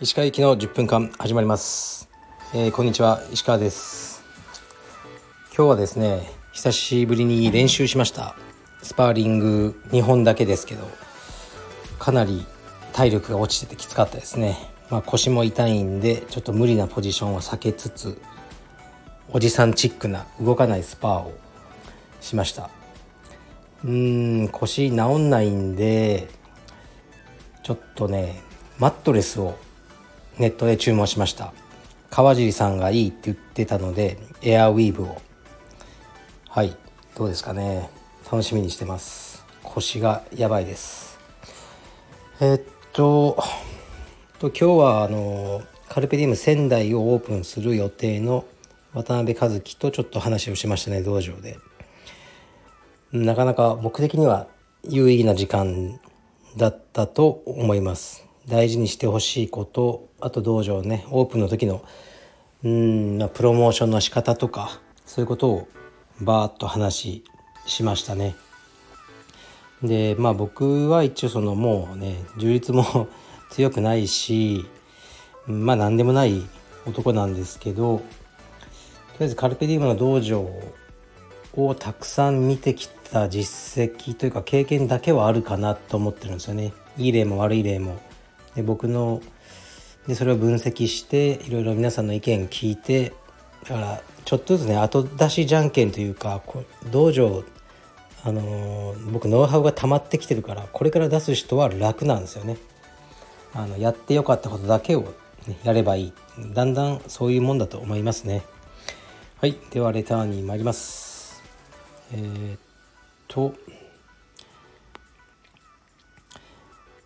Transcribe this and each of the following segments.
石川行きの10分間始まります、えー、こんにちは。石川です。今日はですね久しぶりに練習しました。スパーリング2本だけですけどかなり体力が落ちててきつかったですね、まあ、腰も痛いんでちょっと無理なポジションを避けつつおじさんチックな動かないスパーをしました。うーん腰治んないんでちょっとねマットレスをネットで注文しました。川尻さんがいいって言ってたのでエアウィーブを。はいどうですかね。楽しみにしてます。腰がやばいです。えっとと今日はあのカルペディウム仙台をオープンする予定の渡辺和樹とちょっと話をしましたね道場で。なかなか僕的には有意義な時間だったと思います。大事にしてほしいことあと道場ねオープンの時のうんプロモーションの仕方とかそういうことをバーッと話しましたね。でまあ僕は一応そのもうね充実も 強くないしまあ何でもない男なんですけどとりあえずカルペディウムの道場をたくさん見てきた実績というか経験だけはあるかなと思ってるんですよね。いい例も悪い例も。で僕のでそれを分析していろいろ皆さんの意見聞いてだからちょっとずつね後出しじゃんけんというか道場あのー、僕ノウハウが溜まってきてるからこれから出す人は楽なんですよね。あのやってよかったことだけを、ね、やればいい。だんだんそういうもんだと思いますね。はい。ではレターに参ります。えー、っと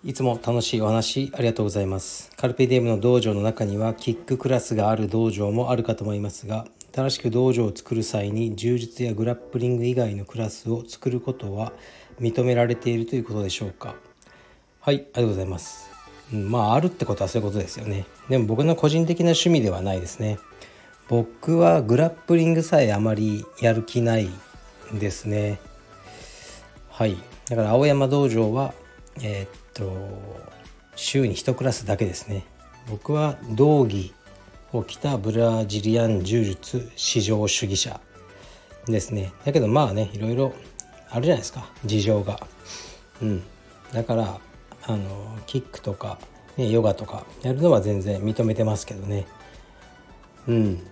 いつも楽しいお話ありがとうございます。カルペディウムの道場の中にはキッククラスがある道場もあるかと思いますが、正しく道場を作る際に柔術やグラップリング以外のクラスを作ることは認められているということでしょうか。はい、ありがとうございます。うん、まあ、あるってことはそういうことですよね。でも僕の個人的な趣味ではないですね。僕はグラップリングさえあまりやる気ないですね。はい。だから青山道場はえー、っと週に1クラスだけですね。僕は道着を着たブラジリアン柔術至上主義者ですね。だけどまあねいろいろあるじゃないですか。事情が。うん。だからあのキックとか、ね、ヨガとかやるのは全然認めてますけどね。うん。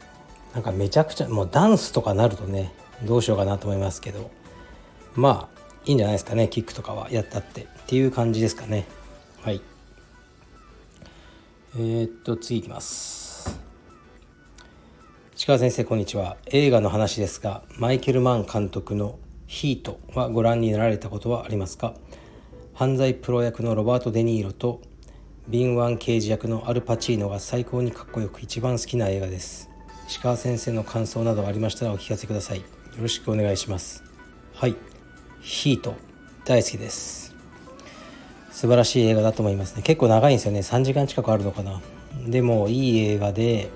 なんかめちゃくちゃもうダンスとかなるとねどうしようかなと思いますけどまあいいんじゃないですかね。キックとかはやったってっていう感じですかね。はい。えー、っと次いきます。石川先生こんにちは。映画の話ですがマイケル・マン監督の「ヒート」はご覧になられたことはありますか？犯罪プロ役のロバート・デ・ニーロと敏腕刑事役のアルパチーノが最高にかっこよく一番好きな映画です。石川先生の感想などありましたらお聞かせください。よろしくお願いします。はい。ヒート。大好きです。素晴らしい映画だと思いますね。結構長いんですよね。3時間近くあるのかな。でもいい映画で。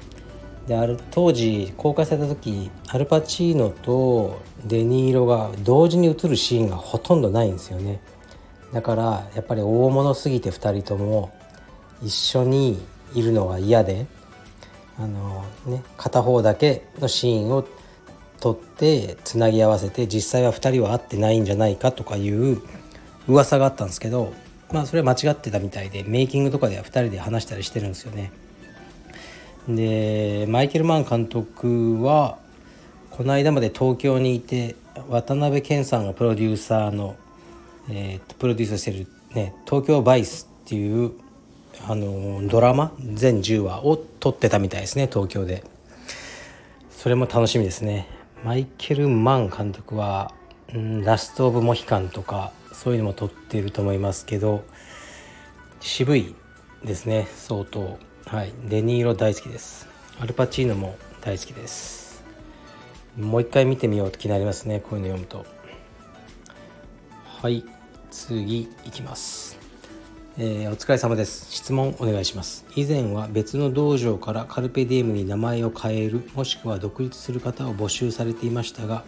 である当時公開された時アルパチーノとデニーロが同時に映るシーンがほとんどないんですよね。だからやっぱり大物すぎて2人とも一緒にいるのが嫌であの、ね、片方だけのシーンを取ってつなぎ合わせて実際は2人は会ってないんじゃないかとかいう噂があったんですけどまあそれは間違ってたみたいでメイキングとかでは2人で話したりしてるんですよね。でマイケル・マン監督はこの間まで東京にいて渡辺謙さんがプロデューサーの、えー、プロデュースしてる、ね「東京バイス」っていうあのドラマ全10話を撮ってたみたいですね東京でそれも楽しみですねマイケル・マン監督は、ん、ラスト・オブ・モヒカンとかそういうのも撮っていると思いますけど渋いですね相当。はい。デニーロ大好きです。アルパチーノも大好きです。もう一回見てみようと気になりますねこういうの読むと。はい。次いきます。えー、お疲れ様です。質問お願いします。以前は別の道場からカルペディエムに名前を変える、もしくは独立する方を募集されていましたが、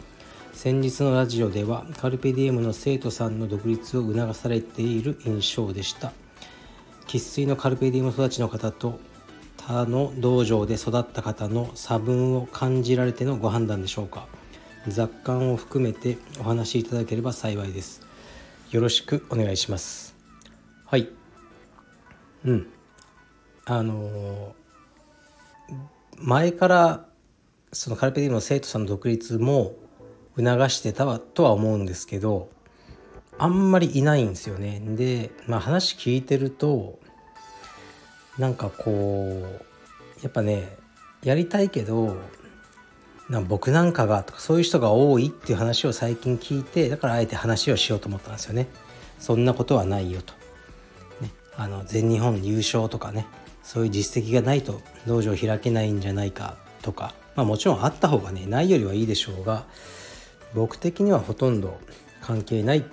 先日のラジオではカルペディエムの生徒さんの独立を促されている印象でした生粋のカルペディエム育ちの方と他の道場で育った方の差分を感じられてのご判断でしょうか雑感を含めてお話しいただければ幸いですよろしくお願いしますはい。うん。あの前からそのカルペディウムの生徒さんの独立も促してたとは思うんですけどあんまりいないんですよね。で、まあ、話聞いてるとなんかこうやっぱねやりたいけどな僕なんかがとかそういう人が多いっていう話を最近聞いてだからあえて話をしようと思ったんですよね。そんなことはないよと、あの全日本優勝とかねそういう実績がないと道場開けないんじゃないかとかまあもちろんあった方がねないよりはいいでしょうが僕的にはほとんど関係ない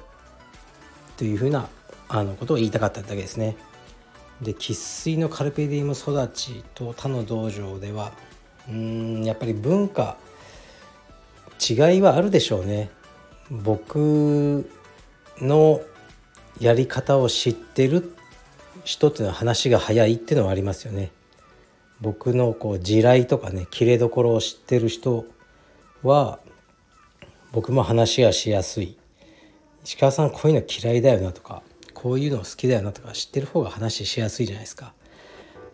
というふうなあのことを言いたかっただけですね。で生粋のカルペディウム育ちと他の道場ではうんやっぱり文化違いはあるでしょうね。僕のやり方を知ってる人っていうの話が早いっていうのはありますよね。僕のこう地雷とかね切れどころを知ってる人は僕も話がしやすい。石川さんこういうの嫌いだよなとかこういうの好きだよなとか知ってる方が話しやすいじゃないですか。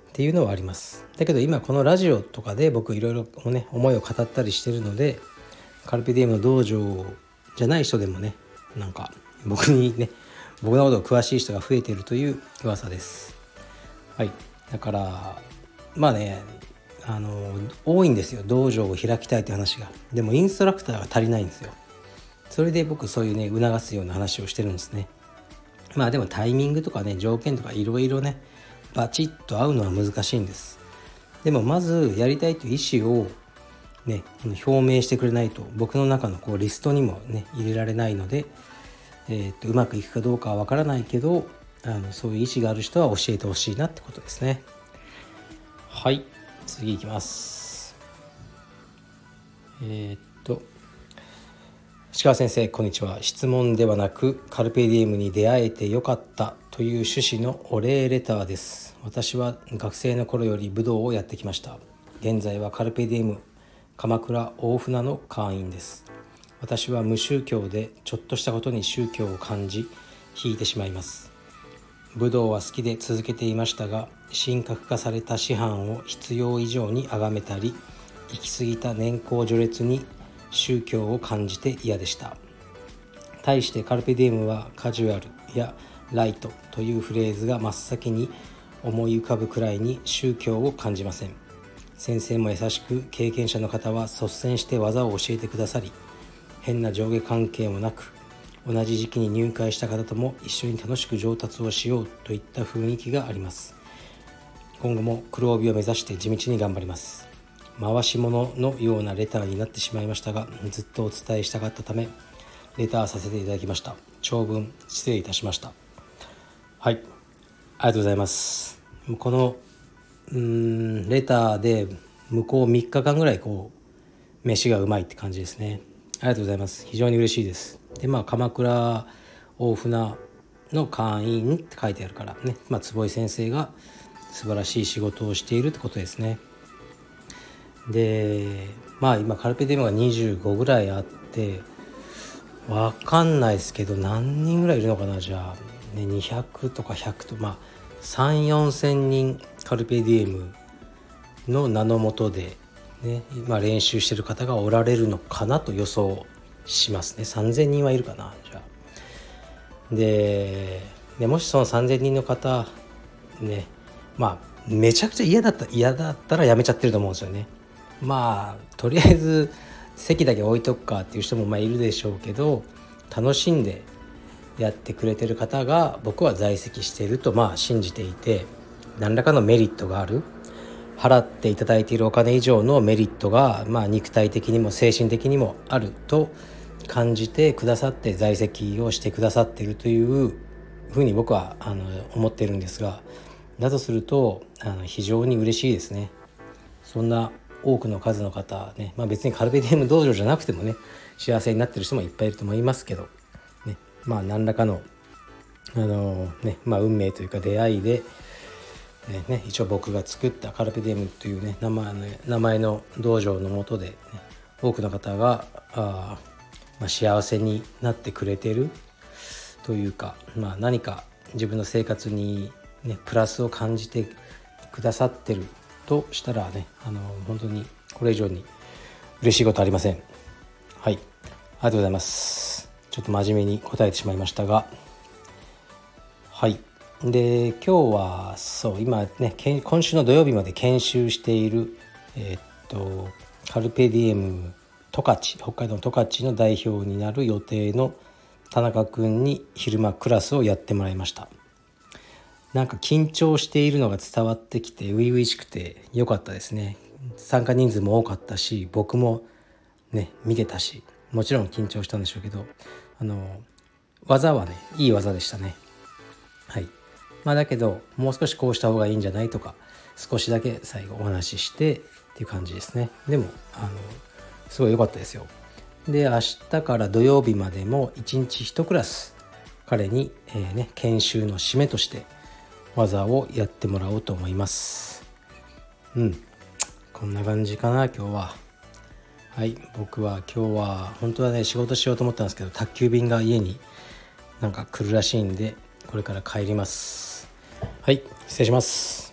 っていうのはあります。だけど今このラジオとかで僕いろいろね思いを語ったりしてるのでカルピディウムの道場じゃない人でもねなんか僕にね僕のことを詳しい人が増えているという噂です。はい。だからまあねあの多いんですよ。道場を開きたいって話が。でもインストラクターが足りないんですよ。それで僕そういうね促すような話をしてるんですね。まあでもタイミングとかね条件とかいろいろねバチッと合うのは難しいんです。でもまずやりたいという意思をね表明してくれないと僕の中のこうリストにもね入れられないので、えー、っとうまくいくかどうかはわからないけどあのそういう意思がある人は教えてほしいなってことですね。はい。次いきます。えー、っと石川先生こんにちは。質問ではなくカルペディエムに出会えてよかったという趣旨のお礼レターです。私は学生の頃より武道をやってきました。現在はカルペディエム鎌倉大船の会員です。私は無宗教でちょっとしたことに宗教を感じ引いてしまいます。武道は好きで続けていましたが神格化された師範を必要以上に崇めたり行き過ぎた年功序列に宗教を感じて嫌でした。対してカルペディエムはカジュアルやライトというフレーズが真っ先に思い浮かぶくらいに宗教を感じません。先生も優しく経験者の方は率先して技を教えてくださり変な上下関係もなく同じ時期に入会した方とも一緒に楽しく上達をしようといった雰囲気があります。今後も黒帯を目指して地道に頑張ります。回し物のようなレターになってしまいましたがずっとお伝えしたかったためレターさせていただきました。長文失礼いたしました。はい。ありがとうございます。このうんレターで向こう3日間ぐらいこう飯がうまいって感じですね。ありがとうございます。非常に嬉しいです。でまあ鎌倉大船の会員って書いてあるからね、まあ、坪井先生が素晴らしい仕事をしているってことですね。でまあ今カルペディウムが25ぐらいあって分かんないですけど何人ぐらいいるのかな？じゃあ、ね、200とか100とまあ3 4 0 0 0人カルペディエムの名のもとで、ね、今練習してる方がおられるのかなと予想しますね3,000人はいるかなじゃあ。ででもしその3,000人の方ねまあめちゃくちゃ嫌だった嫌だったらやめちゃってると思うんですよね。まあとりあえず席だけ置いとくかっていう人もまあいるでしょうけど楽しんでやってくれてる方が僕は在籍しているとまあ信じていて何らかのメリットがある払っていただいているお金以上のメリットがまあ肉体的にも精神的にもあると感じてくださって在籍をしてくださっているというふうに僕はあの思ってるんですがだとするとあの非常に嬉しいですね。そんな多くの数の方ね、まあ、別にカルペディエム道場じゃなくてもね幸せになってる人もいっぱいいると思いますけど、ね、まあ何らかのあのねまあ、運命というか出会いで、ねね、一応僕が作ったカルペディエムというね名前の名前の道場のもとで、ね、多くの方があ、まあ、幸せになってくれてるというか、まあ、何か自分の生活に、ね、プラスを感じてくださってるとしたらねあの本当にこれ以上に嬉しいことありません。はい。ありがとうございます。ちょっと真面目に答えてしまいましたが。はい。で今日はそう今ね今週の土曜日まで研修しているえ、っとカルペディエム十勝北海道十勝の代表になる予定の田中君に昼間クラスをやってもらいました。なんか緊張しているのが伝わってきて初々しくて良かったですね。参加人数も多かったし僕もね見てたしもちろん緊張したんでしょうけどあの技はねいい技でしたね。まあだけどもう少しこうした方がいいんじゃないとか少しだけ最後お話ししてっていう感じですね。でもあのすごい良かったですよ。で明日から土曜日までも1日1クラス彼に、えー、ね、研修の締めとして技をやってもらおうと思います。うん。こんな感じかな今日は。はい。僕は今日は本当はね仕事しようと思ったんですけど宅急便が家になんか来るらしいんでこれから帰ります。はい失礼します。